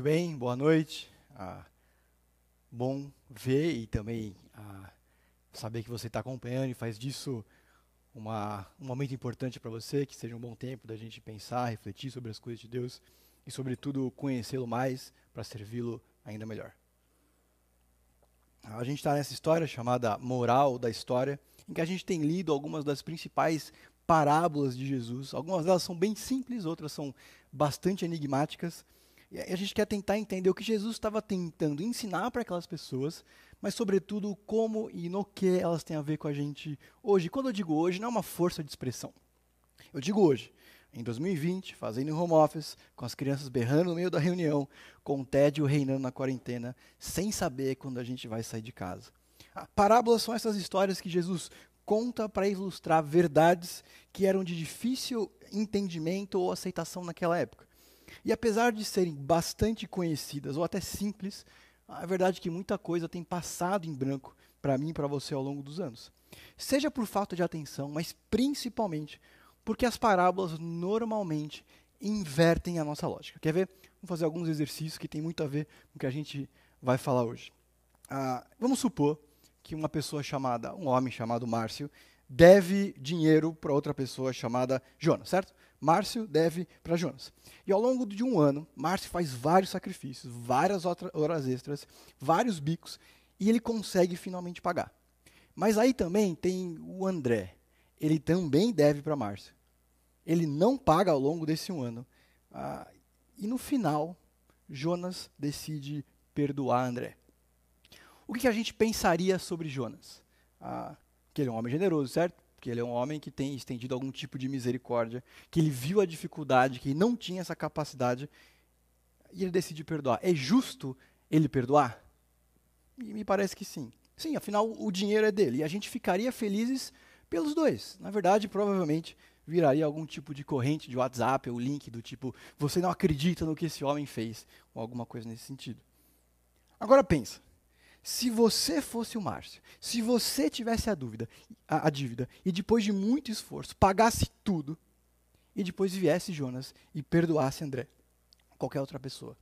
Muito bem, boa noite. Ah, bom ver e também ah, saber que você está acompanhando e faz disso uma, um momento importante para você, que seja um bom tempo da gente pensar, refletir sobre as coisas de Deus e, sobretudo, conhecê-lo mais para servi-lo ainda melhor. A gente está nessa história chamada Moral da História, em que a gente tem lido algumas das principais parábolas de Jesus. Algumas delas são bem simples, outras são bastante enigmáticas. E a gente quer tentar entender o que Jesus estava tentando ensinar para aquelas pessoas, mas, sobretudo, como e no que elas têm a ver com a gente hoje. Quando eu digo hoje, não é uma força de expressão. Eu digo hoje, em 2020, fazendo home office, com as crianças berrando no meio da reunião, com o tédio reinando na quarentena, sem saber quando a gente vai sair de casa. Ah, parábolas são essas histórias que Jesus conta para ilustrar verdades que eram de difícil entendimento ou aceitação naquela época. E apesar de serem bastante conhecidas ou até simples, a verdade é que muita coisa tem passado em branco para mim e para você ao longo dos anos. Seja por falta de atenção, mas principalmente porque as parábolas normalmente invertem a nossa lógica. Quer ver? Vamos fazer alguns exercícios que tem muito a ver com o que a gente vai falar hoje. Ah, vamos supor que uma pessoa chamada, um homem chamado Márcio, deve dinheiro para outra pessoa chamada Jonas, certo? Márcio deve para Jonas. E ao longo de um ano, Márcio faz vários sacrifícios, várias horas extras, vários bicos, e ele consegue finalmente pagar. Mas aí também tem o André. Ele também deve para Márcio. Ele não paga ao longo desse um ano. Ah, e no final, Jonas decide perdoar André. O que a gente pensaria sobre Jonas? Ah, que ele é um homem generoso, certo? Que ele é um homem que tem estendido algum tipo de misericórdia, que ele viu a dificuldade, que ele não tinha essa capacidade, e ele decide perdoar. É justo ele perdoar? E me parece que sim. Sim, afinal o dinheiro é dele, e a gente ficaria felizes pelos dois. Na verdade, provavelmente viraria algum tipo de corrente de WhatsApp ou link do tipo, você não acredita no que esse homem fez, ou alguma coisa nesse sentido. Agora pensa, se você fosse o Márcio, se você tivesse a dúvida, a, a, dívida, e depois de muito esforço pagasse tudo, e depois viesse Jonas e perdoasse André, qualquer outra pessoa,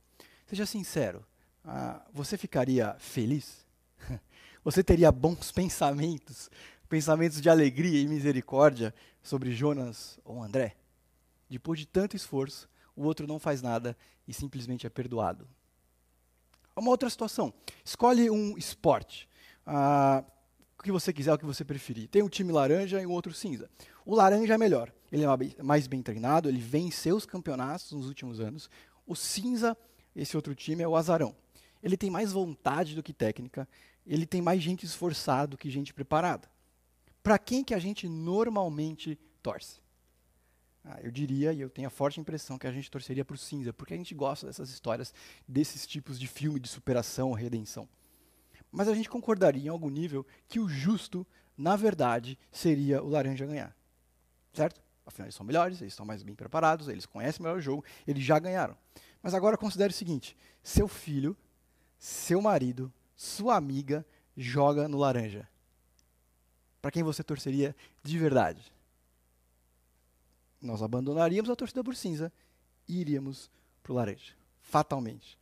seja sincero, ah, você ficaria feliz? Você teria bons pensamentos, pensamentos de alegria e misericórdia sobre Jonas ou André? Depois de tanto esforço, o outro não faz nada e simplesmente é perdoado. Uma outra situação. Escolhe um esporte. Ah, o que você quiser, o que você preferir. Tem um time laranja e um outro cinza. O laranja é melhor. Ele é mais bem treinado, ele venceu os campeonatos nos últimos anos. O cinza, esse outro time, é o azarão. Ele tem mais vontade do que técnica, ele tem mais gente esforçada do que gente preparada. Para quem que a gente normalmente torce? Ah, eu diria, e eu tenho a forte impressão, que a gente torceria para o cinza, porque a gente gosta dessas histórias, desses tipos de filme de superação, redenção. Mas a gente concordaria em algum nível que o justo, na verdade, seria o laranja ganhar. Certo? Afinal, eles são melhores, eles estão mais bem preparados, eles conhecem melhor o jogo, eles já ganharam. Mas agora considere o seguinte: seu filho, seu marido, sua amiga joga no laranja. Para quem você torceria de verdade? Nós abandonaríamos a torcida por cinza e iríamos para o laranja, fatalmente.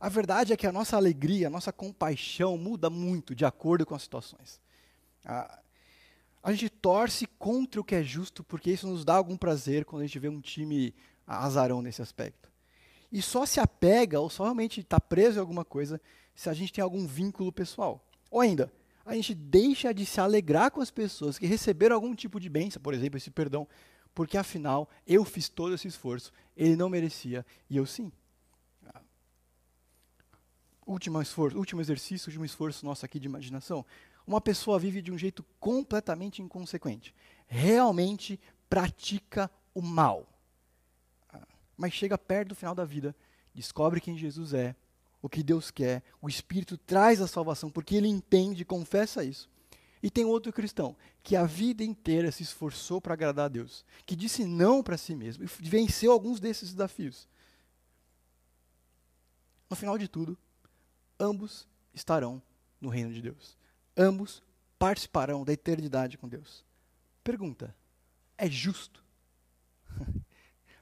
A, verdade é que a nossa alegria, a nossa compaixão muda muito de acordo com as situações. A, a gente torce contra o que é justo porque isso nos dá algum prazer quando a gente vê um time azarão nesse aspecto. E só se apega ou só realmente está preso em alguma coisa se a gente tem algum vínculo pessoal. Ou ainda, a gente deixa de se alegrar com as pessoas que receberam algum tipo de bênção, por exemplo, esse perdão porque afinal eu fiz todo esse esforço, ele não merecia e eu sim. Último esforço, último exercício, último esforço nosso aqui de imaginação. Uma pessoa vive de um jeito completamente inconsequente. Realmente pratica o mal. Mas chega perto do final da vida, descobre quem Jesus é, o que Deus quer, o Espírito traz a salvação, porque ele entende, confessa isso. E tem outro cristão que a vida inteira se esforçou para agradar a Deus, que disse não para si mesmo e venceu alguns desses desafios. No final de tudo, ambos estarão no reino de Deus. Ambos participarão da eternidade com Deus. Pergunta: é justo?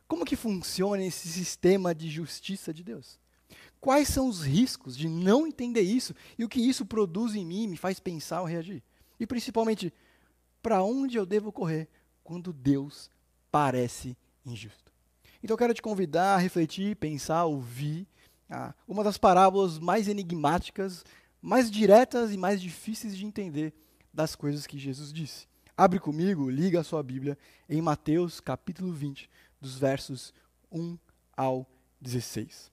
Como que funciona esse sistema de justiça de Deus? Quais são os riscos de não entender isso e o que isso produz em mim, me faz pensar ou reagir? E principalmente, para onde eu devo correr quando Deus parece injusto? Então eu quero te convidar a refletir, pensar, ouvir ah, uma das parábolas mais enigmáticas, mais diretas e mais difíceis de entender das coisas que Jesus disse. Abre comigo, liga a sua Bíblia em Mateus capítulo 20, dos versos 1 ao 16.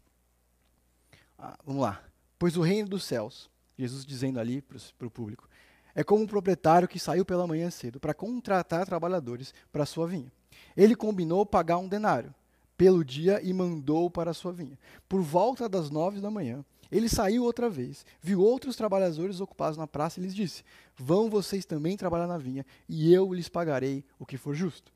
Ah, vamos lá. Pois o reino dos céus, Jesus dizendo ali para o público, é como um proprietário que saiu pela manhã cedo para contratar trabalhadores para sua vinha. Ele combinou pagar um denário pelo dia e mandou para a sua vinha. Por volta das nove da manhã, ele saiu outra vez, viu outros trabalhadores ocupados na praça e lhes disse: Vão vocês também trabalhar na vinha, e eu lhes pagarei o que for justo.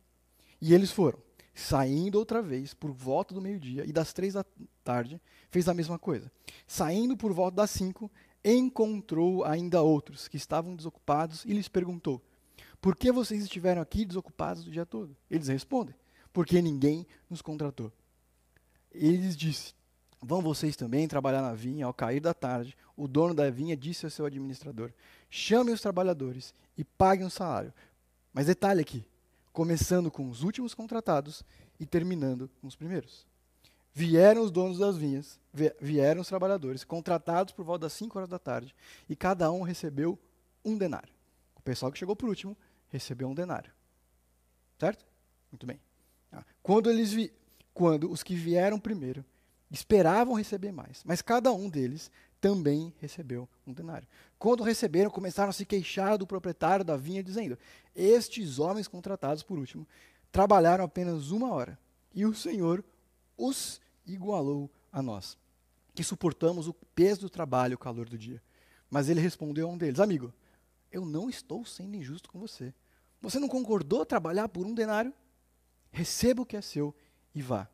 E eles foram. Saindo outra vez, por volta do meio-dia e das três da tarde, fez a mesma coisa. Saindo por volta das cinco, encontrou ainda outros que estavam desocupados e lhes perguntou: Por que vocês estiveram aqui desocupados o dia todo? Eles respondem: Porque ninguém nos contratou. Ele lhes disse: Vão vocês também trabalhar na vinha. Ao cair da tarde, o dono da vinha disse ao seu administrador: Chame os trabalhadores e paguem o salário. Mas detalhe aqui: começando com os últimos contratados e terminando com os primeiros. Vieram os donos das vinhas, vieram os trabalhadores, contratados por volta das 5 horas da tarde, e cada um recebeu um denário. O pessoal que chegou por último recebeu um denário. Certo? Muito bem. Ah, quando, eles vi, quando os que vieram primeiro esperavam receber mais, mas cada um deles também recebeu um denário. Quando receberam, começaram a se queixar do proprietário da vinha, dizendo: Estes homens contratados, por último, trabalharam apenas uma hora, e o Senhor os igualou a nós, que suportamos o peso do trabalho e o calor do dia. Mas ele respondeu a um deles: Amigo, eu não estou sendo injusto com você. Você não concordou trabalhar por um denário? Receba o que é seu e vá.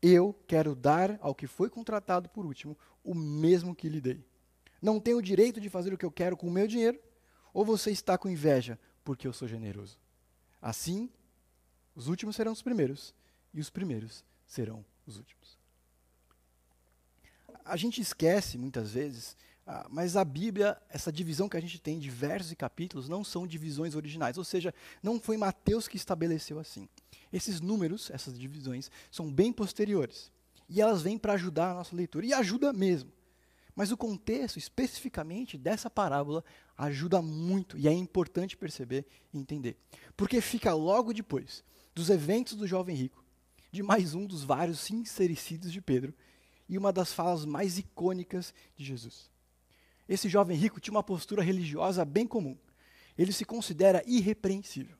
Eu quero dar ao que foi contratado por último o mesmo que lhe dei. Não tenho o direito de fazer o que eu quero com o meu dinheiro? Ou você está com inveja porque eu sou generoso? Assim, os últimos serão os primeiros e os primeiros serão os últimos. A gente esquece muitas vezes, ah, mas a Bíblia, essa divisão que a gente tem de versos e capítulos, não são divisões originais, ou seja, não foi Mateus que estabeleceu assim. Esses números, essas divisões, são bem posteriores. E elas vêm para ajudar a nossa leitura, e ajuda mesmo. Mas o contexto, especificamente dessa parábola, ajuda muito, e é importante perceber e entender. Porque fica logo depois dos eventos do jovem rico, de mais um dos vários sincericidos de Pedro, e uma das falas mais icônicas de Jesus. Esse jovem rico tinha uma postura religiosa bem comum. Ele se considera irrepreensível.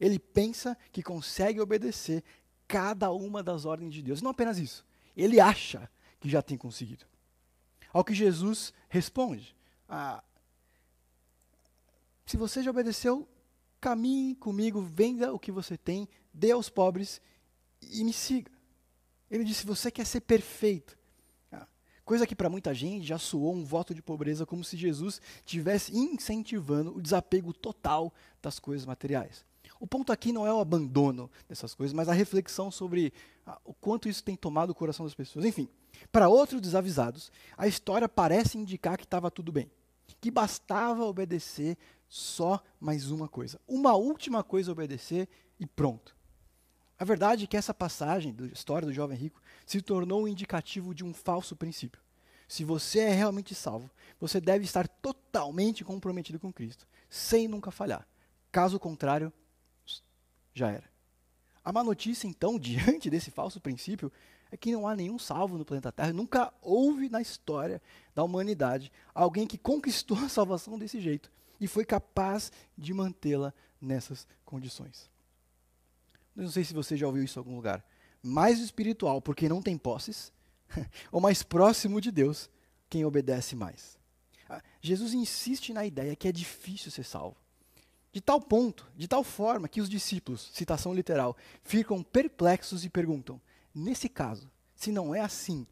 Ele pensa que consegue obedecer cada uma das ordens de Deus. Não apenas isso, ele acha que já tem conseguido. Ao que Jesus responde: ah, Se você já obedeceu, caminhe comigo, venda o que você tem, dê aos pobres e me siga. Ele disse: Você quer ser perfeito. Ah, coisa que para muita gente já soou um voto de pobreza, como se Jesus tivesse incentivando o desapego total das coisas materiais. O ponto aqui não é o abandono dessas coisas, mas a reflexão sobre ah, o quanto isso tem tomado o coração das pessoas. Enfim, para outros desavisados, a história parece indicar que estava tudo bem, que bastava obedecer só mais uma coisa, uma última coisa a obedecer e pronto. A verdade é que essa passagem da história do jovem rico se tornou um indicativo de um falso princípio. Se você é realmente salvo, você deve estar totalmente comprometido com Cristo, sem nunca falhar. Caso contrário, já era. A má notícia, então, diante desse falso princípio, é que não há nenhum salvo no planeta Terra. Nunca houve na história da humanidade alguém que conquistou a salvação desse jeito e foi capaz de mantê-la nessas condições. Não sei se você já ouviu isso em algum lugar. Mais espiritual, porque não tem posses, ou mais próximo de Deus, quem obedece mais. Ah, Jesus insiste na ideia que é difícil ser salvo. De tal ponto, de tal forma que os discípulos, citação literal, ficam perplexos e perguntam: nesse caso, se não é assim,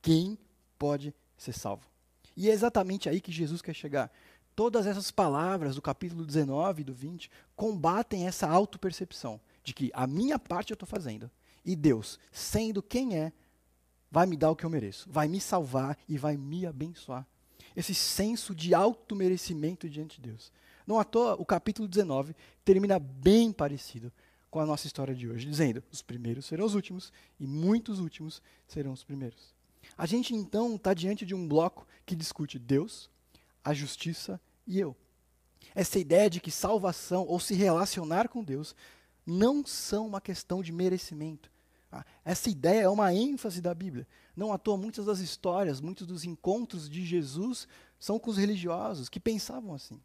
quem pode ser salvo? E é exatamente aí que Jesus quer chegar. Todas essas palavras do capítulo 19 e do 20 combatem essa autopercepção de que a minha parte eu estou fazendo e Deus, sendo quem é, vai me dar o que eu mereço, vai me salvar e vai me abençoar. Esse senso de auto-merecimento diante de Deus. Não à toa, o capítulo 19 termina bem parecido com a nossa história de hoje, dizendo: os primeiros serão os últimos e muitos últimos serão os primeiros. A gente então está diante de um bloco que discute Deus, a justiça e eu. Essa ideia de que salvação ou se relacionar com Deus não são uma questão de merecimento. Ah, essa ideia é uma ênfase da Bíblia. Não à toa, muitas das histórias, muitos dos encontros de Jesus são com os religiosos que pensavam assim.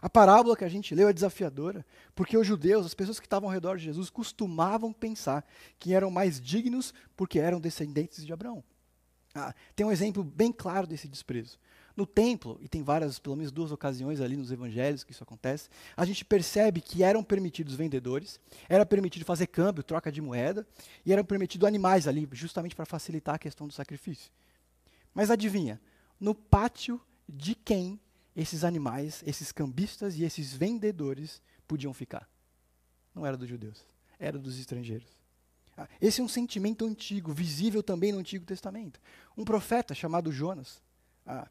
A parábola que a gente leu é desafiadora, porque os judeus, as pessoas que estavam ao redor de Jesus, costumavam pensar que eram mais dignos porque eram descendentes de Abraão. Ah, tem um exemplo bem claro desse desprezo. No templo, e tem várias, pelo menos duas ocasiões ali nos evangelhos que isso acontece, a gente percebe que eram permitidos vendedores, era permitido fazer câmbio, troca de moeda, e eram permitidos animais ali, justamente para facilitar a questão do sacrifício. Mas adivinha, no pátio de quem esses animais, esses cambistas e esses vendedores podiam ficar? Não era dos judeus, era dos estrangeiros. Ah, esse é um sentimento antigo, visível também no Antigo Testamento. Um profeta chamado Jonas, ah,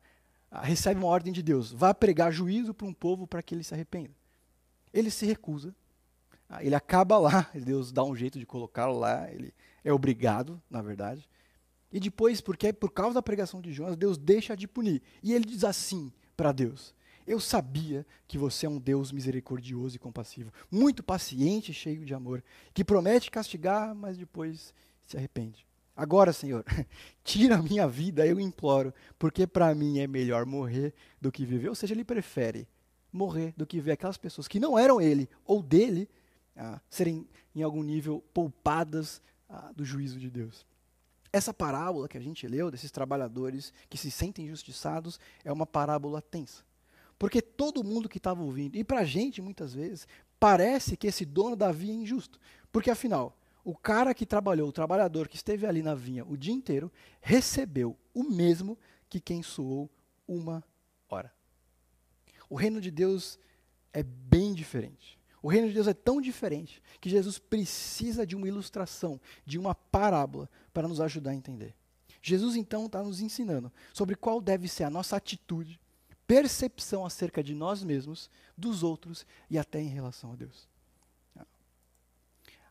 recebe uma ordem de Deus, vá pregar juízo para um povo para que ele se arrependa. Ele se recusa, ah, ele acaba lá, Deus dá um jeito de colocá-lo lá, ele é obrigado, na verdade. E depois, porque é por causa da pregação de Jonas, Deus deixa de punir. E ele diz assim para Deus: Eu sabia que você é um Deus misericordioso e compassivo, muito paciente e cheio de amor, que promete castigar, mas depois se arrepende. Agora, Senhor, tira a minha vida, eu imploro, porque para mim é melhor morrer do que viver. Ou seja, ele prefere morrer do que ver aquelas pessoas que não eram ele ou dele ah, serem, em algum nível, poupadas ah, do juízo de Deus. Essa parábola que a gente leu, desses trabalhadores que se sentem injustiçados, é uma parábola tensa. Porque todo mundo que estava ouvindo, e para a gente muitas vezes, parece que esse dono da via é injusto. Porque afinal, o cara que trabalhou, o trabalhador que esteve ali na vinha o dia inteiro, recebeu o mesmo que quem suou uma hora. O reino de Deus é bem diferente. O reino de Deus é tão diferente que Jesus precisa de uma ilustração, de uma parábola, para nos ajudar a entender. Jesus então está nos ensinando sobre qual deve ser a nossa atitude, percepção acerca de nós mesmos, dos outros e até em relação a Deus.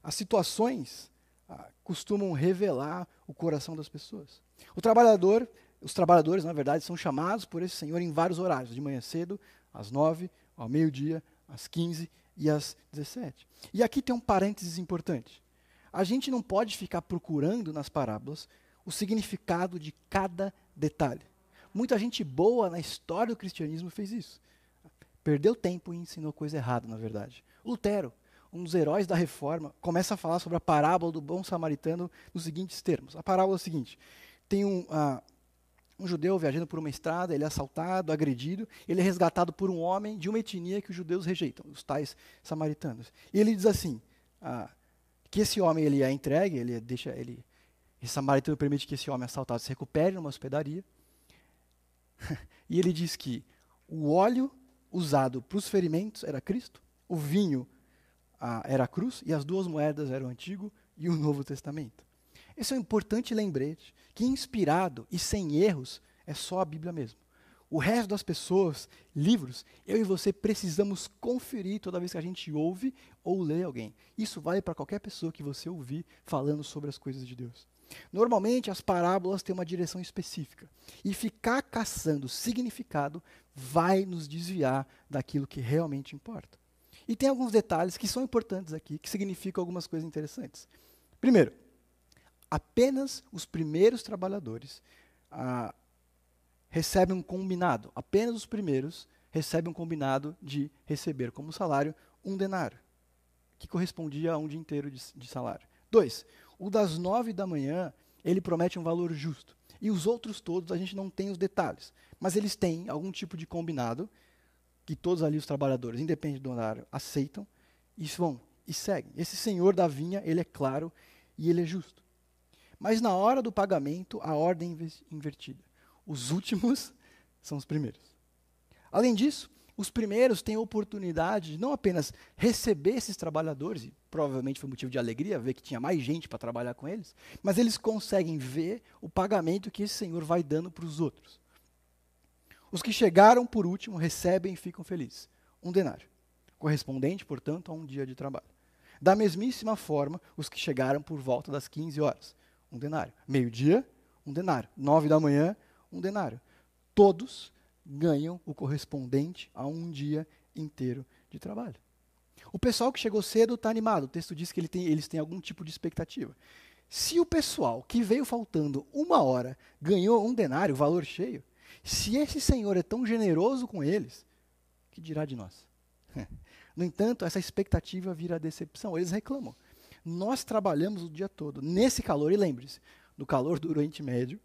As situações ah, costumam revelar o coração das pessoas. O trabalhador, os trabalhadores, na verdade, são chamados por esse Senhor em vários horários, de manhã cedo, às nove, ao meio-dia, às quinze e às dezessete. E aqui tem um parênteses importante. A gente não pode ficar procurando nas parábolas o significado de cada detalhe. Muita gente boa na história do cristianismo fez isso. Perdeu tempo e ensinou coisa errada, na verdade. Lutero, um dos heróis da reforma, começa a falar sobre a parábola do bom samaritano nos seguintes termos. A parábola é a seguinte: tem um, uh, um judeu viajando por uma estrada, ele é assaltado, agredido, ele é resgatado por um homem de uma etnia que os judeus rejeitam, os tais samaritanos. E ele diz assim: uh, que esse homem ele é entregue, ele deixa ele esse samaritano permite que esse homem assaltado se recupere numa hospedaria. e ele diz que o óleo usado para os ferimentos era Cristo, o vinho a, era a cruz e as duas moedas eram o Antigo e o Novo Testamento. Esse é um importante lembrete que, inspirado e sem erros, é só a Bíblia mesmo. O resto das pessoas, livros, eu e você precisamos conferir toda vez que a gente ouve ou lê alguém. Isso vale para qualquer pessoa que você ouvir falando sobre as coisas de Deus. Normalmente as parábolas têm uma direção específica. E ficar caçando significado vai nos desviar daquilo que realmente importa. E tem alguns detalhes que são importantes aqui, que significam algumas coisas interessantes. Primeiro, apenas os primeiros trabalhadores ah, recebem um combinado, apenas os primeiros recebem um combinado de receber como salário um denário, que correspondia a um dia inteiro de, de salário. Dois, o das nove da manhã, ele promete um valor justo. E os outros todos, a gente não tem os detalhes, mas eles têm algum tipo de combinado que todos ali os trabalhadores, independente do horário, aceitam e vão e seguem. Esse senhor da vinha, ele é claro e ele é justo. Mas na hora do pagamento, a ordem é invertida. Os últimos são os primeiros. Além disso, os primeiros têm a oportunidade de não apenas receber esses trabalhadores, e provavelmente foi motivo de alegria ver que tinha mais gente para trabalhar com eles, mas eles conseguem ver o pagamento que esse senhor vai dando para os outros. Os que chegaram por último recebem e ficam felizes. Um denário, correspondente, portanto, a um dia de trabalho. Da mesmíssima forma, os que chegaram por volta das 15 horas. Um denário. Meio-dia, um denário. Nove da manhã, um denário. Todos ganham o correspondente a um dia inteiro de trabalho. O pessoal que chegou cedo está animado. O texto diz que ele tem, eles têm algum tipo de expectativa. Se o pessoal que veio faltando uma hora ganhou um denário, valor cheio, se esse Senhor é tão generoso com eles, que dirá de nós? No entanto, essa expectativa vira decepção. Eles reclamam. Nós trabalhamos o dia todo nesse calor, e lembre-se, no calor do Oriente Médio,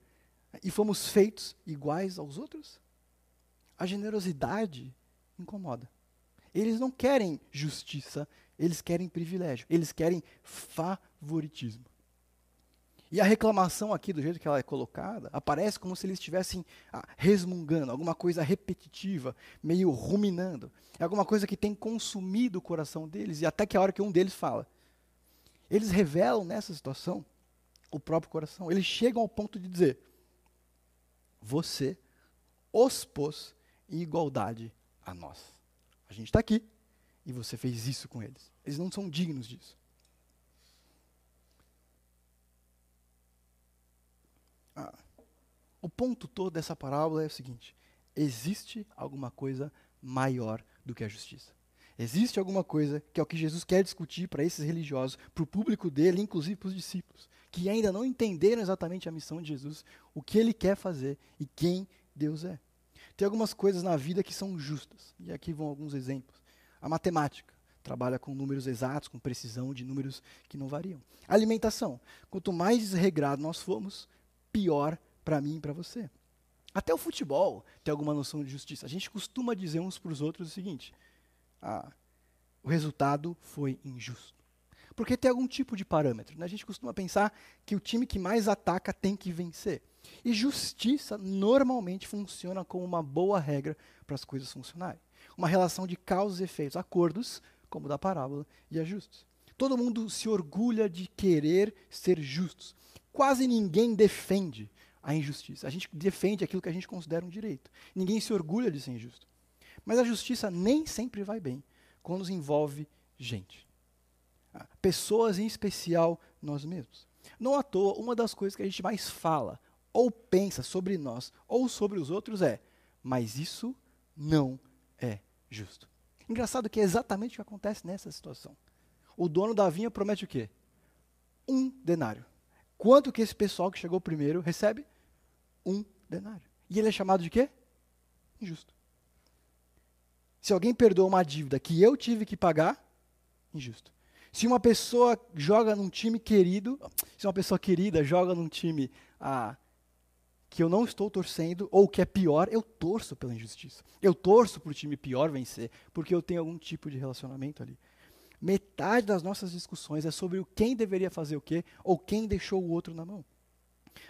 e fomos feitos iguais aos outros? A generosidade incomoda. Eles não querem justiça, eles querem privilégio, eles querem favoritismo. E a reclamação aqui, do jeito que ela é colocada, aparece como se eles estivessem ah, resmungando, alguma coisa repetitiva, meio ruminando. É alguma coisa que tem consumido o coração deles, e até que a hora que um deles fala. Eles revelam nessa situação o próprio coração. Eles chegam ao ponto de dizer: Você os pôs em igualdade a nós. A gente está aqui e você fez isso com eles. Eles não são dignos disso. Ah, o ponto todo dessa parábola é o seguinte: existe alguma coisa maior do que a justiça. Existe alguma coisa que é o que Jesus quer discutir para esses religiosos, para o público dele, inclusive para os discípulos, que ainda não entenderam exatamente a missão de Jesus, o que ele quer fazer e quem Deus é. Tem algumas coisas na vida que são justas, e aqui vão alguns exemplos. A matemática trabalha com números exatos, com precisão de números que não variam. A alimentação, quanto mais desregrado nós formos, pior para mim e para você. Até o futebol tem alguma noção de justiça. A gente costuma dizer uns para os outros o seguinte: ah, o resultado foi injusto. Porque tem algum tipo de parâmetro. Né? A gente costuma pensar que o time que mais ataca tem que vencer. E justiça normalmente funciona como uma boa regra para as coisas funcionarem. Uma relação de causas e efeitos, acordos, como da parábola, e ajustes. Todo mundo se orgulha de querer ser justos quase ninguém defende a injustiça. A gente defende aquilo que a gente considera um direito. Ninguém se orgulha de ser injusto. Mas a justiça nem sempre vai bem quando nos envolve gente. Ah, pessoas, em especial nós mesmos. Não à toa, uma das coisas que a gente mais fala ou pensa sobre nós ou sobre os outros é: mas isso não é justo. Engraçado que é exatamente o que acontece nessa situação. O dono da vinha promete o quê? Um denário. Quanto que esse pessoal que chegou primeiro recebe? Um denário. E ele é chamado de quê? Injusto. Se alguém perdoa uma dívida que eu tive que pagar, injusto. Se uma pessoa joga num time querido, se uma pessoa querida joga num time ah, que eu não estou torcendo, ou que é pior, eu torço pela injustiça. Eu torço para o time pior vencer, porque eu tenho algum tipo de relacionamento ali. Metade das nossas discussões é sobre o quem deveria fazer o quê ou quem deixou o outro na mão.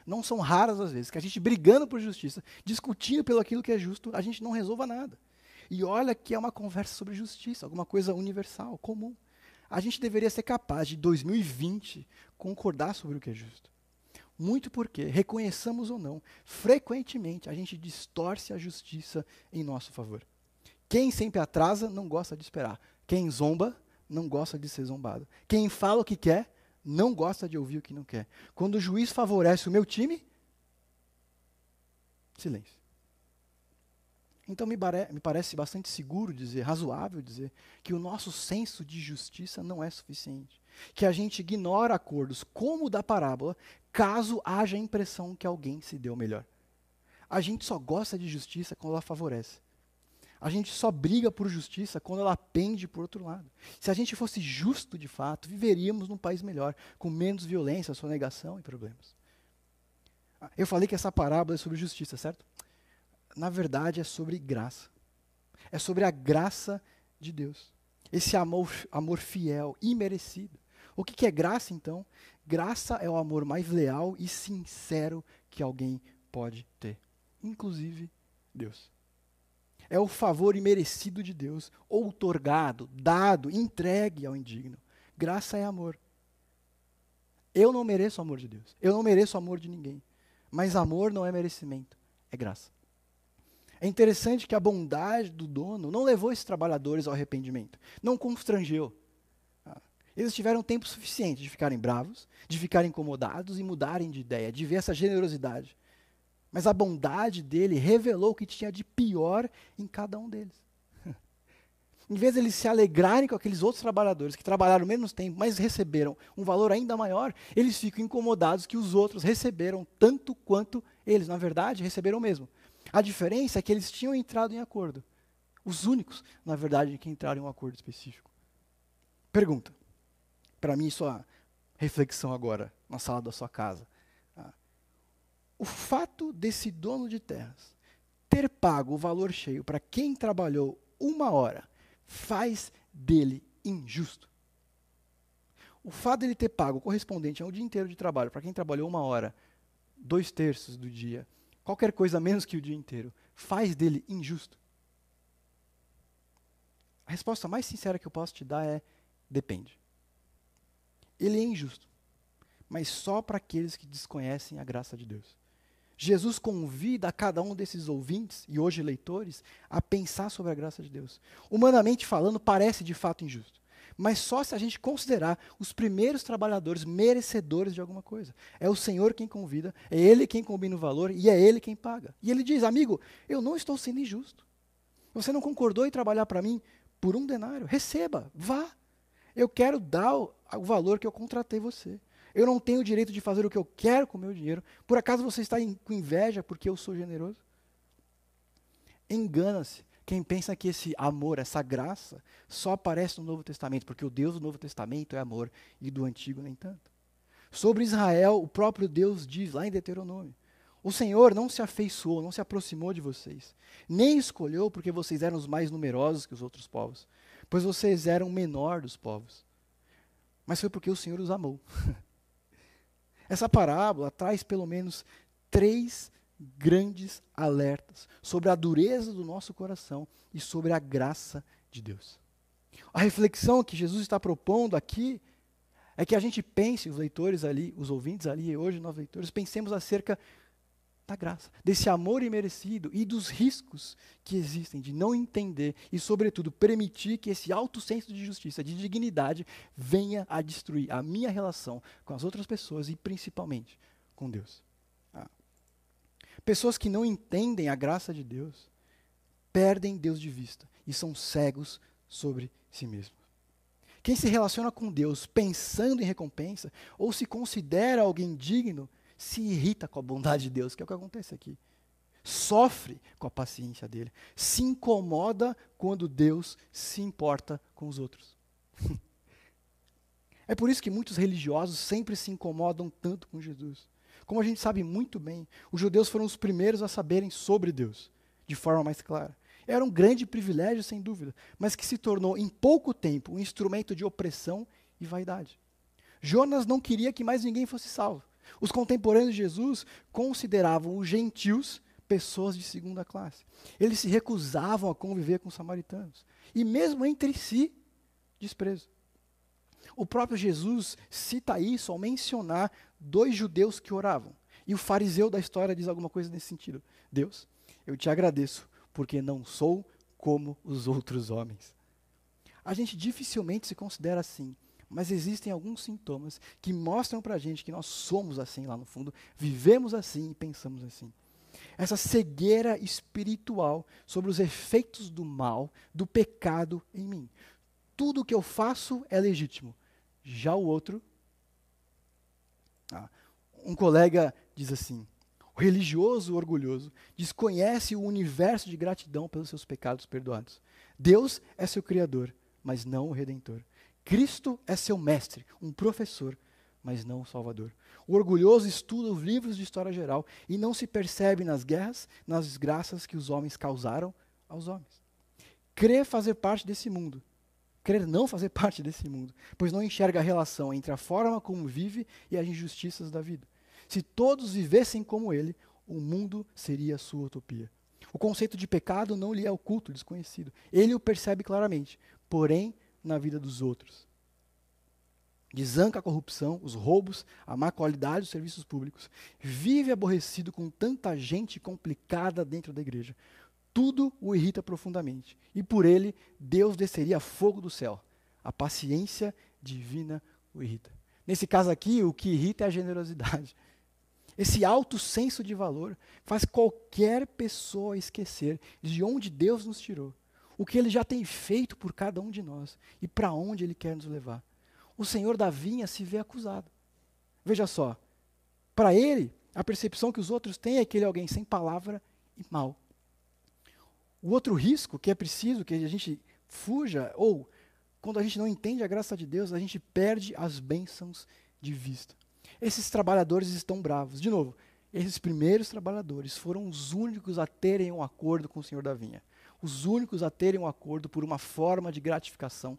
Não são raras as vezes que a gente brigando por justiça, discutindo pelo aquilo que é justo, a gente não resolva nada. E olha que é uma conversa sobre justiça, alguma coisa universal, comum. A gente deveria ser capaz de, 2020, concordar sobre o que é justo. Muito porque, reconheçamos ou não, frequentemente a gente distorce a justiça em nosso favor. Quem sempre atrasa não gosta de esperar. Quem zomba não gosta de ser zombado. Quem fala o que quer, não gosta de ouvir o que não quer. Quando o juiz favorece o meu time, silêncio. Então me, me, parece bastante seguro dizer, razoável dizer, que o nosso senso de justiça não é suficiente. Que a gente ignora acordos como o da parábola, caso haja a impressão que alguém se deu melhor. A gente só gosta de justiça quando ela favorece. A gente só briga por justiça quando ela pende por outro lado. Se a gente fosse justo de fato, viveríamos num país melhor, com menos violência, sonegação e problemas. Eu falei que essa parábola é sobre justiça, certo? Na verdade, é sobre graça. É sobre a graça de Deus. Esse amor, amor fiel, imerecido. O que, que é graça, então? Graça é o amor mais leal e sincero que alguém pode ter, inclusive Deus é o favor imerecido de Deus, outorgado, dado, entregue ao indigno. Graça é amor. Eu não mereço o amor de Deus. Eu não mereço o amor de ninguém. Mas amor não é merecimento, é graça. É interessante que a bondade do dono não levou esses trabalhadores ao arrependimento, não constrangeu. Ah, eles tiveram tempo suficiente de ficarem bravos, de ficarem incomodados e mudarem de ideia, de ver essa generosidade. Mas a bondade dele revelou o que tinha de pior em cada um deles. em vez de eles se alegrarem com aqueles outros trabalhadores que trabalharam menos tempo, mas receberam um valor ainda maior, eles ficam incomodados que os outros receberam tanto quanto eles, na verdade, receberam o mesmo. A diferença é que eles tinham entrado em acordo. Os únicos, na verdade, que entraram em um acordo específico. Pergunta. Para mim, sua reflexão agora, na sala da sua casa. O fato desse dono de terras ter pago o valor cheio para quem trabalhou uma hora faz dele injusto. O fato dele ter pago o correspondente a um dia inteiro de trabalho para quem trabalhou uma hora, dois terços do dia, qualquer coisa menos que o dia inteiro, faz dele injusto? A resposta mais sincera que eu posso te dar é: depende. Ele é injusto, mas só para aqueles que desconhecem a graça de Deus. Jesus convida a cada um desses ouvintes, e hoje leitores, a pensar sobre a graça de Deus. Humanamente falando, parece de fato injusto. Mas só se a gente considerar os primeiros trabalhadores merecedores de alguma coisa. É o Senhor quem convida, é Ele quem combina o valor e é Ele quem paga. E Ele diz: Amigo, eu não estou sendo injusto. Você não concordou em trabalhar para mim por um denário? Receba, vá. Eu quero dar o, o valor que eu contratei você. Eu não tenho o direito de fazer o que eu quero com o meu dinheiro. Por acaso você está em, com inveja porque eu sou generoso? Engana-se quem pensa que esse amor, essa graça, só aparece no Novo Testamento, porque o Deus do Novo Testamento é amor e do Antigo nem tanto. Sobre Israel, o próprio Deus diz lá em Deuteronômio: O Senhor não se afeiçoou, não se aproximou de vocês, nem escolheu porque vocês eram os mais numerosos que os outros povos, pois vocês eram o menor dos povos. Mas foi porque o Senhor os amou. Essa parábola traz pelo menos três grandes alertas sobre a dureza do nosso coração e sobre a graça de Deus. A reflexão que Jesus está propondo aqui é que a gente pense, os leitores ali, os ouvintes ali, e hoje nós leitores, pensemos acerca da graça, desse amor imerecido e dos riscos que existem de não entender e, sobretudo, permitir que esse alto senso de justiça, de dignidade, venha a destruir a minha relação com as outras pessoas e, principalmente, com Deus. Ah. Pessoas que não entendem a graça de Deus perdem Deus de vista e são cegos sobre si mesmos. Quem se relaciona com Deus pensando em recompensa ou se considera alguém digno, se irrita com a bondade de Deus, que é o que acontece aqui. Sofre com a paciência dele. Se incomoda quando Deus se importa com os outros. é por isso que muitos religiosos sempre se incomodam tanto com Jesus. Como a gente sabe muito bem, os judeus foram os primeiros a saberem sobre Deus, de forma mais clara. Era um grande privilégio, sem dúvida, mas que se tornou em pouco tempo um instrumento de opressão e vaidade. Jonas não queria que mais ninguém fosse salvo. Os contemporâneos de Jesus consideravam os gentios pessoas de segunda classe. Eles se recusavam a conviver com os samaritanos. E mesmo entre si, desprezo. O próprio Jesus cita isso ao mencionar dois judeus que oravam. E o fariseu da história diz alguma coisa nesse sentido: Deus, eu te agradeço, porque não sou como os outros homens. A gente dificilmente se considera assim, mas existem alguns sintomas que mostram para a gente que nós somos assim lá no fundo, vivemos assim e pensamos assim. Essa cegueira espiritual sobre os efeitos do mal, do pecado em mim. Tudo que eu faço é legítimo. Já o outro. Ah, um colega diz assim: o religioso orgulhoso desconhece o universo de gratidão pelos seus pecados perdoados. Deus é seu Criador, mas não o Redentor. Cristo é seu mestre, um professor, mas não um salvador. O orgulhoso estuda os livros de história geral e não se percebe nas guerras, nas desgraças que os homens causaram aos homens. Crê fazer parte desse mundo, crer não fazer parte desse mundo, pois não enxerga a relação entre a forma como vive e as injustiças da vida. Se todos vivessem como ele, o mundo seria sua utopia. O conceito de pecado não lhe é oculto, desconhecido. Ele o percebe claramente, porém na vida dos outros. desanca a corrupção, os roubos, a má qualidade dos serviços públicos, vive aborrecido com tanta gente complicada dentro da igreja. Tudo o irrita profundamente. E por ele, Deus desceria fogo do céu. A paciência divina o irrita. Nesse caso aqui, o que irrita é a generosidade. Esse alto senso de valor faz qualquer pessoa esquecer de onde Deus nos tirou, o que Ele já tem feito por cada um de nós e para onde Ele quer nos levar. O Senhor da vinha se vê acusado. Veja só, para ele, a percepção que os outros têm é que ele é alguém sem palavra e mal. O outro risco que é preciso que a gente fuja, ou quando a gente não entende a graça de Deus, a gente perde as bênçãos de vista. Esses trabalhadores estão bravos. De novo, esses primeiros trabalhadores foram os únicos a terem um acordo com o Senhor da vinha. Os únicos a terem um acordo por uma forma de gratificação,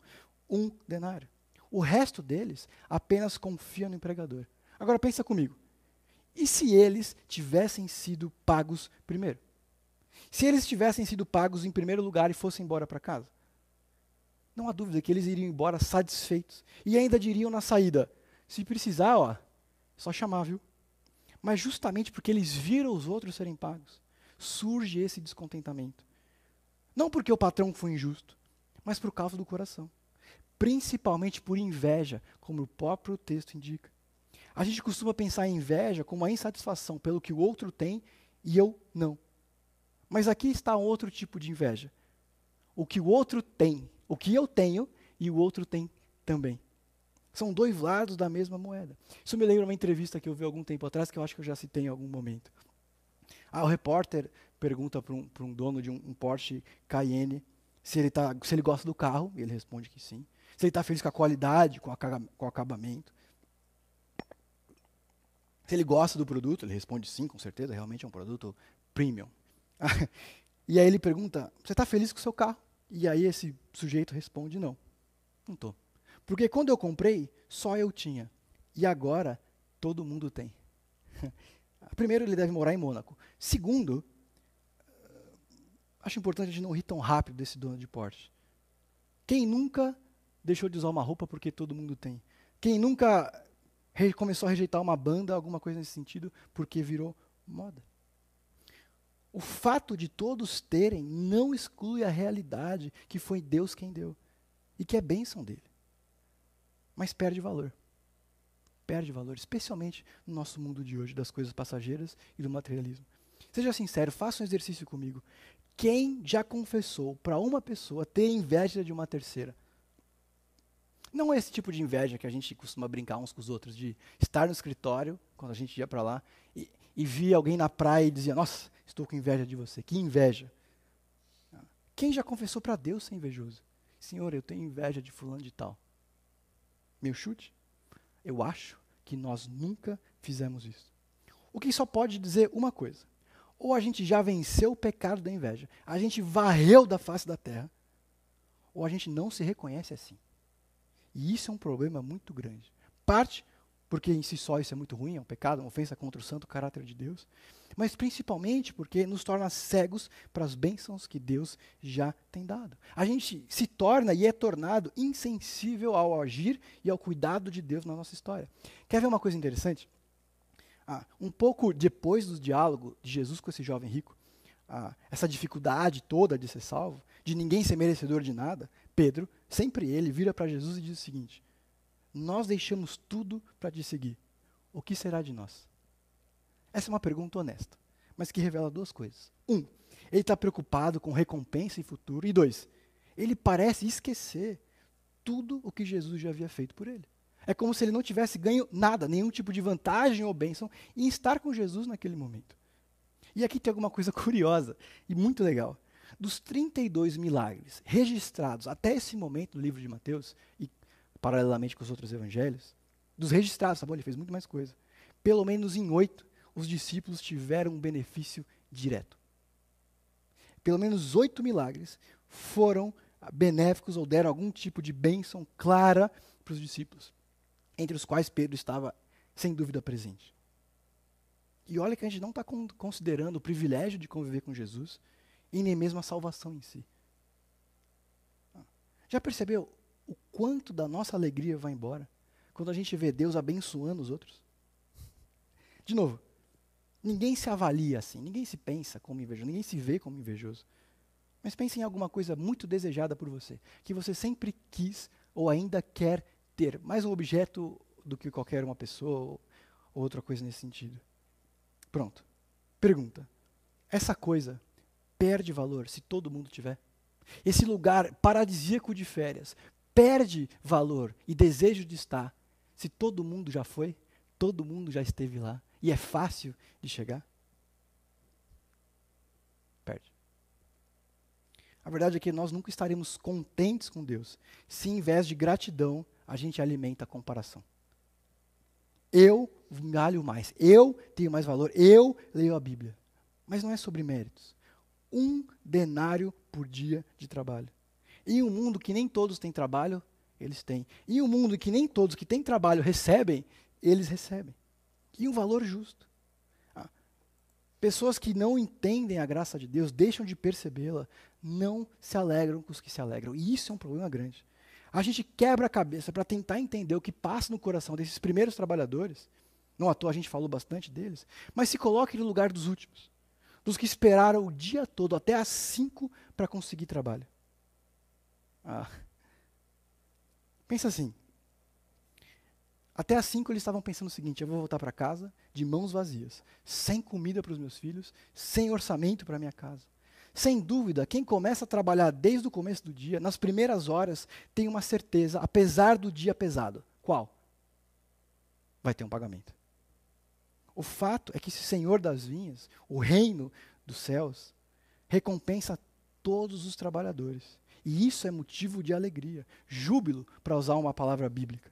um denário. O resto deles apenas confia no empregador. Agora pensa comigo. E se eles tivessem sido pagos primeiro? Se eles tivessem sido pagos em primeiro lugar e fossem embora para casa? Não há dúvida que eles iriam embora satisfeitos. E ainda diriam na saída: se precisar, ó, só chamar, viu? Mas justamente porque eles viram os outros serem pagos, surge esse descontentamento. Não porque o patrão foi injusto, mas por causa do coração. Principalmente por inveja, como o próprio texto indica. A gente costuma pensar em inveja como a insatisfação pelo que o outro tem e eu não. Mas aqui está outro tipo de inveja. O que o outro tem, o que eu tenho e o outro tem também. São dois lados da mesma moeda. Isso me lembra uma entrevista que eu vi algum tempo atrás, que eu acho que eu já citei em algum momento. Ah, o repórter pergunta para um, um, dono de um, um, Porsche Cayenne se ele, tá, se ele gosta do carro, e ele responde que sim. Se ele está feliz com a qualidade, com, a, com o acabamento. Se ele gosta do produto, ele responde sim, com certeza, realmente é um produto premium. e aí ele pergunta: Você está feliz com o seu carro? E aí esse sujeito responde: Não, não estou. Porque quando eu comprei, só eu tinha. E agora, todo mundo tem. Primeiro, ele deve morar em Mônaco. Segundo, acho importante a gente não rir tão rápido desse dono de Porsche. Quem nunca deixou de usar uma roupa porque todo mundo tem? Quem nunca começou a rejeitar uma banda, alguma coisa nesse sentido, porque virou moda? O fato de todos terem não exclui a realidade que foi Deus quem deu e que é bênção dele mas perde valor. Perde valor, especialmente no nosso mundo de hoje, das coisas passageiras e do materialismo. Seja sincero, faça um exercício comigo. Quem já confessou para uma pessoa ter inveja de uma terceira? Não é esse tipo de inveja que a gente costuma brincar uns com os outros, de estar no escritório, quando a gente ia para lá, e, e via alguém na praia e dizia: Nossa, estou com inveja de você. Que inveja. Quem já confessou para Deus ser invejoso? Senhor, eu tenho inveja de fulano de tal. Meu chute? Eu acho que nós nunca fizemos isso. O que só pode dizer uma coisa: ou a gente já venceu o pecado da inveja, a gente varreu da face da terra, ou a gente não se reconhece assim. E isso é um problema muito grande. Parte porque em si só isso é muito ruim, é um pecado, uma ofensa contra o santo caráter de Deus, mas principalmente porque nos torna cegos para as bênçãos que Deus já tem dado. A gente se torna e é tornado insensível ao agir e ao cuidado de Deus na nossa história. Quer ver uma coisa interessante? Ah, um pouco depois do diálogo de Jesus com esse jovem rico, ah, essa dificuldade toda de ser salvo, de ninguém ser merecedor de nada, Pedro, sempre ele, vira para Jesus e diz o seguinte: nós deixamos tudo para te seguir. O que será de nós? Essa é uma pergunta honesta, mas que revela duas coisas. Um, ele está preocupado com recompensa e futuro. E dois, ele parece esquecer tudo o que Jesus já havia feito por ele. É como se ele não tivesse ganho nada, nenhum tipo de vantagem ou bênção em estar com Jesus naquele momento. E aqui tem alguma coisa curiosa e muito legal. Dos 32 milagres registrados até esse momento no livro de Mateus, e paralelamente com os outros evangelhos, dos registrados, tá bom? Ele fez muito mais coisa. Pelo menos em oito, os discípulos tiveram um benefício direto. Pelo menos oito milagres foram benéficos ou deram algum tipo de bênção clara para os discípulos, entre os quais Pedro estava, sem dúvida, presente. E olha que a gente não está considerando o privilégio de conviver com Jesus e nem mesmo a salvação em si. Já percebeu? o quanto da nossa alegria vai embora quando a gente vê Deus abençoando os outros? De novo, ninguém se avalia assim, ninguém se pensa como invejoso, ninguém se vê como invejoso. Mas pense em alguma coisa muito desejada por você, que você sempre quis ou ainda quer ter, mais um objeto do que qualquer uma pessoa ou outra coisa nesse sentido. Pronto. Pergunta: essa coisa perde valor se todo mundo tiver? Esse lugar paradisíaco de férias perde valor e desejo de estar se todo mundo já foi, todo mundo já esteve lá e é fácil de chegar? Perde. A verdade é que nós nunca estaremos contentes com Deus se, em vez de gratidão, a gente alimenta a comparação. Eu valho mais, eu tenho mais valor, eu leio a Bíblia. Mas não é sobre méritos. Um denário por dia de trabalho. Em um mundo que nem todos têm trabalho, eles têm. Em um mundo que nem todos que têm trabalho recebem, eles recebem. E um valor justo. Ah, pessoas que não entendem a graça de Deus, deixam de percebê-la, não se alegram com os que se alegram. E isso é um problema grande. A gente quebra a cabeça para tentar entender o que passa no coração desses primeiros trabalhadores. Não à toa a gente falou bastante deles. Mas se coloque no lugar dos últimos. Dos que esperaram o dia todo, até às 5, para conseguir trabalho. Ah. Pensa assim. Até às 5 eles estavam pensando o seguinte: eu vou voltar para casa de mãos vazias, sem comida para os meus filhos, sem orçamento para minha casa. Sem dúvida, quem começa a trabalhar desde o começo do dia, nas primeiras horas, tem uma certeza, apesar do dia pesado. Qual? Vai ter um pagamento. O fato é que esse Senhor das vinhas, o reino dos céus, recompensa todos os trabalhadores. E isso é motivo de alegria, júbilo, para usar uma palavra bíblica.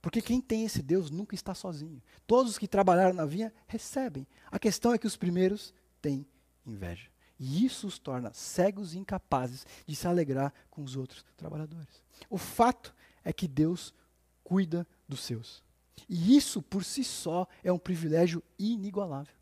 Porque quem tem esse Deus nunca está sozinho. Todos os que trabalharam na vinha recebem. A questão é que os primeiros têm inveja. E isso os torna cegos e incapazes de se alegrar com os outros trabalhadores. O fato é que Deus cuida dos seus. E isso por si só é um privilégio inigualável.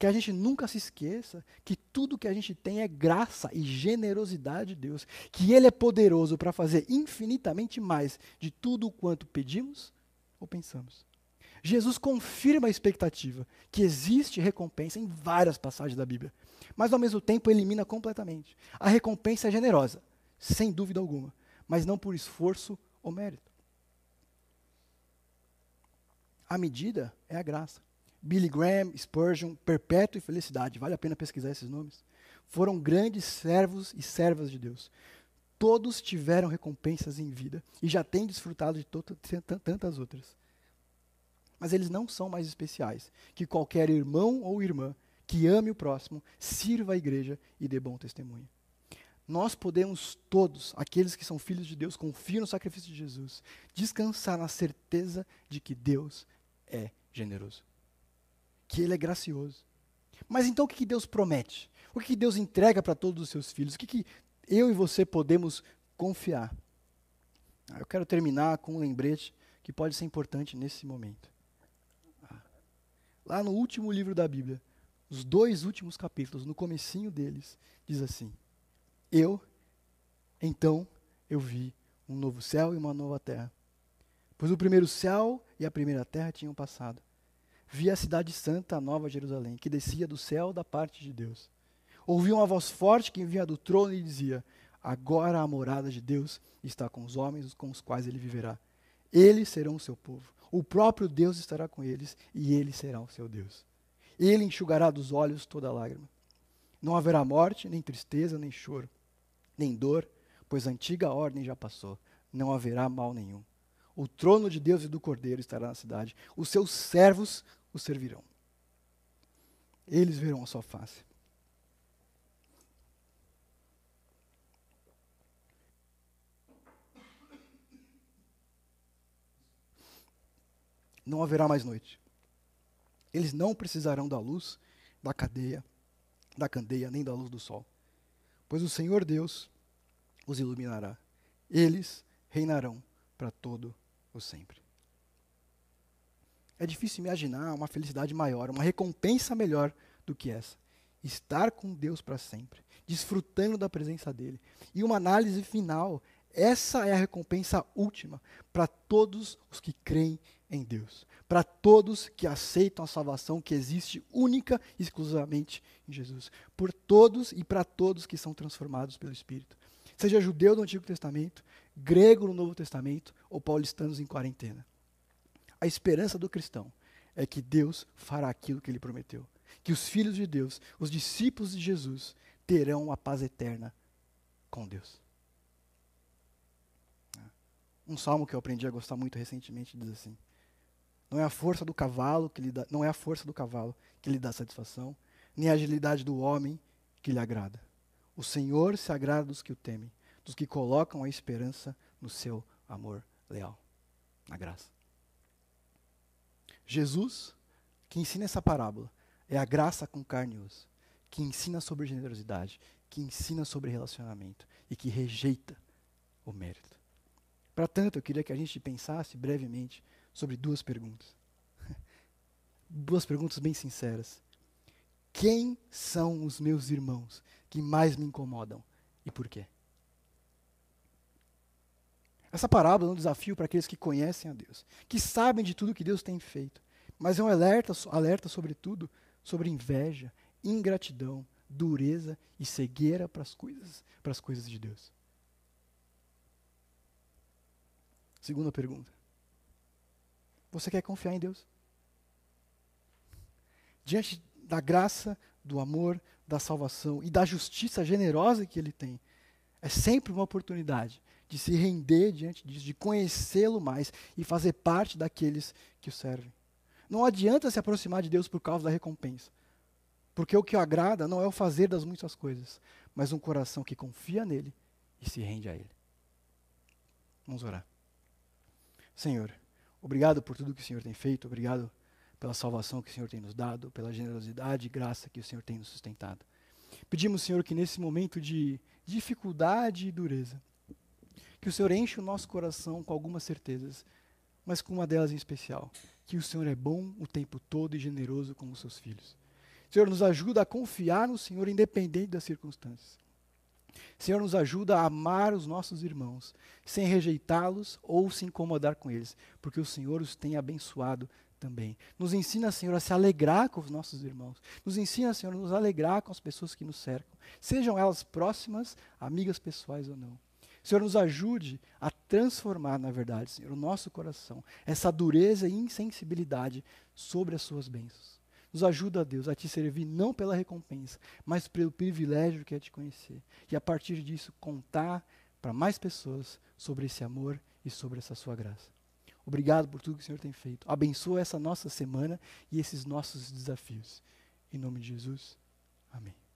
Que a gente nunca se esqueça que tudo que a gente tem é graça e generosidade de Deus, que Ele é poderoso para fazer infinitamente mais de tudo quanto pedimos ou pensamos. Jesus confirma a expectativa que existe recompensa em várias passagens da Bíblia, mas ao mesmo tempo elimina completamente. A recompensa é generosa, sem dúvida alguma, mas não por esforço ou mérito. A medida é a graça. Billy Graham, Spurgeon, Perpétuo e Felicidade, vale a pena pesquisar esses nomes, foram grandes servos e servas de Deus. Todos tiveram recompensas em vida e já têm desfrutado de tantas outras. Mas eles não são mais especiais que qualquer irmão ou irmã que ame o próximo, sirva a igreja e dê bom testemunho. Nós podemos todos, aqueles que são filhos de Deus, confiam no sacrifício de Jesus, descansar na certeza de que Deus é generoso que Ele é gracioso. Mas então o que Deus promete? O que Deus entrega para todos os seus filhos? O que eu e você podemos confiar? Ah, eu quero terminar com um lembrete que pode ser importante nesse momento. Ah, lá no último livro da Bíblia, os dois últimos capítulos, no comecinho deles, diz assim: Eu, então, eu vi um novo céu e uma nova terra. Pois o primeiro céu e a primeira terra tinham passado vi a cidade santa, a nova Jerusalém, que descia do céu da parte de Deus. Ouvi uma voz forte que vinha do trono e dizia: Agora a morada de Deus está com os homens com os quais ele viverá. Eles serão o seu povo. O próprio Deus estará com eles e ele será o seu Deus. Ele enxugará dos olhos toda lágrima. Não haverá morte, nem tristeza, nem choro, nem dor, pois a antiga ordem já passou. Não haverá mal nenhum. O trono de Deus e do Cordeiro estará na cidade. Os seus servos o servirão. Eles verão a sua face. Não haverá mais noite. Eles não precisarão da luz da cadeia, da candeia, nem da luz do sol, pois o Senhor Deus os iluminará. Eles reinarão para todo o sempre. É difícil imaginar uma felicidade maior, uma recompensa melhor do que essa. Estar com Deus para sempre, desfrutando da presença dele. E uma análise final essa é a recompensa última para todos os que creem em Deus, para todos que aceitam a salvação que existe única e exclusivamente em Jesus, por todos e para todos que são transformados pelo Espírito. Seja judeu do Antigo Testamento, grego no Novo Testamento ou paulistanos em quarentena. A esperança do cristão é que Deus fará aquilo que ele prometeu. Que os filhos de Deus, os discípulos de Jesus, terão a paz eterna com Deus. Um salmo que eu aprendi a gostar muito recentemente diz assim: Não é a força do cavalo que lhe dá, não é a força do cavalo que lhe dá satisfação, nem a agilidade do homem que lhe agrada. O Senhor se agrada dos que o temem, dos que colocam a esperança no seu amor leal, na graça. Jesus, que ensina essa parábola, é a graça com carne e osso, que ensina sobre generosidade, que ensina sobre relacionamento e que rejeita o mérito. Para tanto, eu queria que a gente pensasse brevemente sobre duas perguntas. duas perguntas bem sinceras. Quem são os meus irmãos que mais me incomodam e por quê? Essa parábola é um desafio para aqueles que conhecem a Deus, que sabem de tudo que Deus tem feito, mas é um alerta, alerta sobretudo, sobre inveja, ingratidão, dureza e cegueira para as coisas, para as coisas de Deus. Segunda pergunta. Você quer confiar em Deus? Diante da graça, do amor, da salvação e da justiça generosa que Ele tem, é sempre uma oportunidade de se render diante disso, de conhecê-lo mais e fazer parte daqueles que o servem. Não adianta se aproximar de Deus por causa da recompensa. Porque o que o agrada não é o fazer das muitas coisas, mas um coração que confia nele e se rende a ele. Vamos orar. Senhor, obrigado por tudo que o Senhor tem feito, obrigado pela salvação que o Senhor tem nos dado, pela generosidade e graça que o Senhor tem nos sustentado. Pedimos, Senhor, que nesse momento de dificuldade e dureza, que o Senhor enche o nosso coração com algumas certezas, mas com uma delas em especial, que o Senhor é bom o tempo todo e generoso com os seus filhos. Senhor, nos ajuda a confiar no Senhor independente das circunstâncias. Senhor, nos ajuda a amar os nossos irmãos, sem rejeitá-los ou se incomodar com eles, porque o Senhor os tem abençoado também. Nos ensina, Senhor, a se alegrar com os nossos irmãos. Nos ensina, Senhor, a nos alegrar com as pessoas que nos cercam, sejam elas próximas, amigas pessoais ou não. Senhor, nos ajude a transformar, na verdade, Senhor, o nosso coração, essa dureza e insensibilidade sobre as suas bênçãos. Nos ajuda, Deus, a te servir não pela recompensa, mas pelo privilégio que é te conhecer. E a partir disso, contar para mais pessoas sobre esse amor e sobre essa sua graça. Obrigado por tudo que o Senhor tem feito. Abençoa essa nossa semana e esses nossos desafios. Em nome de Jesus. Amém.